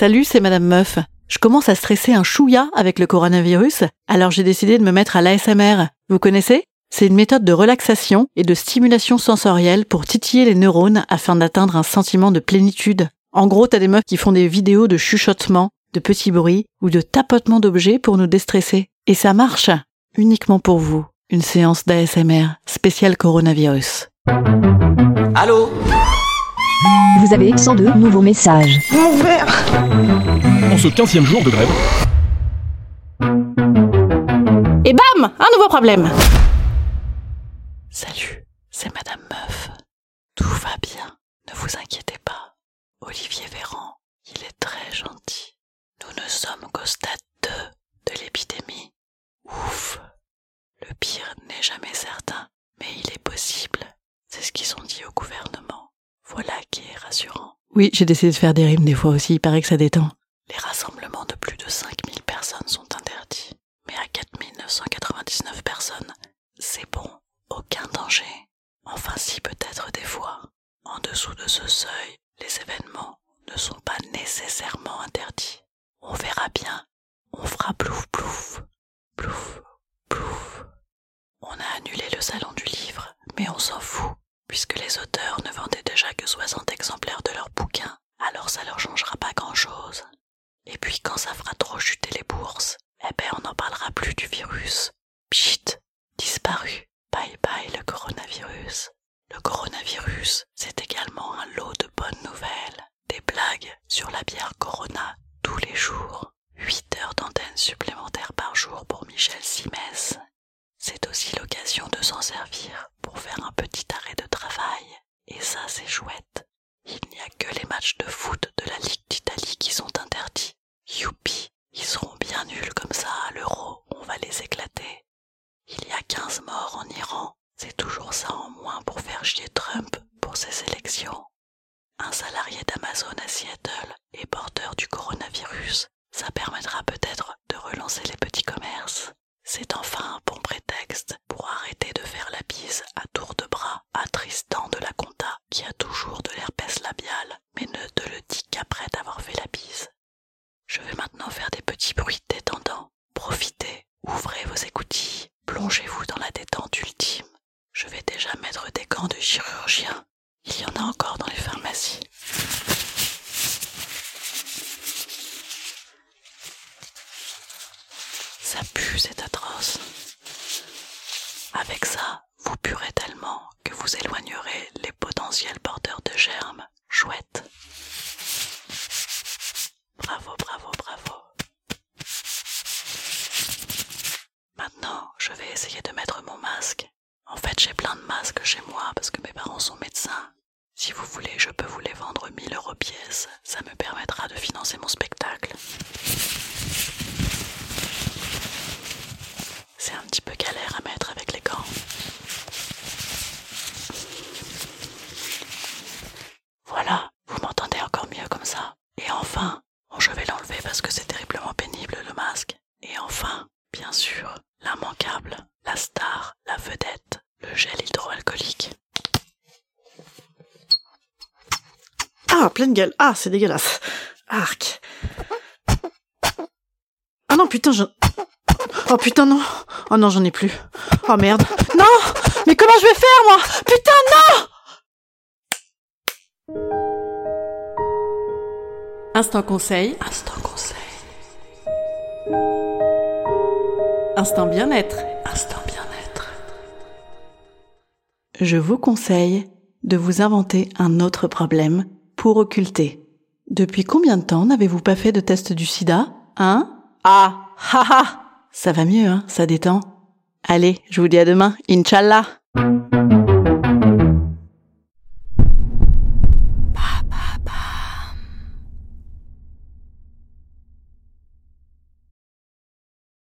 Salut, c'est Madame Meuf. Je commence à stresser un chouïa avec le coronavirus, alors j'ai décidé de me mettre à l'ASMR. Vous connaissez? C'est une méthode de relaxation et de stimulation sensorielle pour titiller les neurones afin d'atteindre un sentiment de plénitude. En gros, t'as des meufs qui font des vidéos de chuchotement, de petits bruits ou de tapotement d'objets pour nous déstresser. Et ça marche Uniquement pour vous. Une séance d'ASMR spéciale coronavirus. Allô? Vous avez 102 nouveaux messages. En ce 15e jour de grève, Et bam Un nouveau problème Salut, c'est Madame Meuf. Tout va bien, ne vous inquiétez pas. Oui, j'ai décidé de faire des rimes des fois aussi, il paraît que ça détend. Les rassemblements de plus de 5000 personnes sont interdits. Mais à 4999 personnes, c'est bon, aucun danger. Enfin si peut-être des fois. En dessous de ce seuil, les événements ne sont pas nécessairement interdits. On verra bien. On fera plouf plouf. Plouf plouf. On a annulé le salon du livre, mais on s'en fout, puisque les auteurs ne vendaient déjà que 60 exemplaires de leurs bouquins, alors ça leur changera pas grand-chose. Et puis quand ça fera trop chuter les bourses, eh ben on n'en parlera plus du virus. Pchit, disparu. Bye bye le coronavirus. Le coronavirus, c'est également un lot de bonnes nouvelles. Des blagues sur la bière Corona tous les jours. 8 heures d'antenne supplémentaires par jour pour Michel Simès. C'est aussi l'occasion de s'en servir pour faire un petit arrêt de travail. Et ça, c'est chouette. Il n'y a que les de foot de la Ligue d'Italie qui sont interdits. Youpi, ils seront bien nuls comme ça à l'euro, on va les éclater. Il y a 15 morts en Iran, c'est toujours ça en moins pour faire chier Trump pour ses élections. Un salarié d'Amazon à Seattle est porteur du coronavirus. Ça permettra peut-être de relancer les petits commerces. C'est enfin un bon prétexte pour arrêter de faire la bise à tour de bras à Tristan de la Conta qui a toujours de l'herpès labial mais ne te le dit qu'après t'avoir fait la bise. Je vais petits bruits détendants. Profitez, ouvrez vos écoutilles, plongez-vous dans la détente ultime. Je vais déjà mettre des gants de chirurgien. Il y en a encore dans les pharmacies. Ça pue, c'est atroce. Avec ça, vous purez tellement que vous éloignerez les potentiels porteurs de germes. Chouette. Bravo, bravo, bravo. Maintenant, je vais essayer de mettre mon masque. En j'ai plein de masques chez moi parce que mes parents sont médecins. Si vous voulez, je peux vous les vendre 1000 euros pièce. Ça me permettra de financer mon spectacle. C'est un petit peu galère à mettre avec les gants. Voilà, vous m'entendez encore mieux comme ça. Et enfin, bon, je vais l'enlever parce que c'est terriblement pénible le masque. Et enfin, bien sûr, l'immanquable, la star, la vedette, le gel hydroalcoolique. Ah, pleine gueule. Ah, c'est dégueulasse. Arc. Ah non, putain, je... Oh putain, non. Oh non, j'en ai plus. Oh merde. Non Mais comment je vais faire, moi? Putain, non Instant conseil. Instant conseil. Instant bien-être. Instant bien-être. Je vous conseille de vous inventer un autre problème pour occulter. Depuis combien de temps n'avez-vous pas fait de test du sida? Hein? Ah Ha ha! Ça va mieux, hein? Ça détend. Allez, je vous dis à demain, Inch'Allah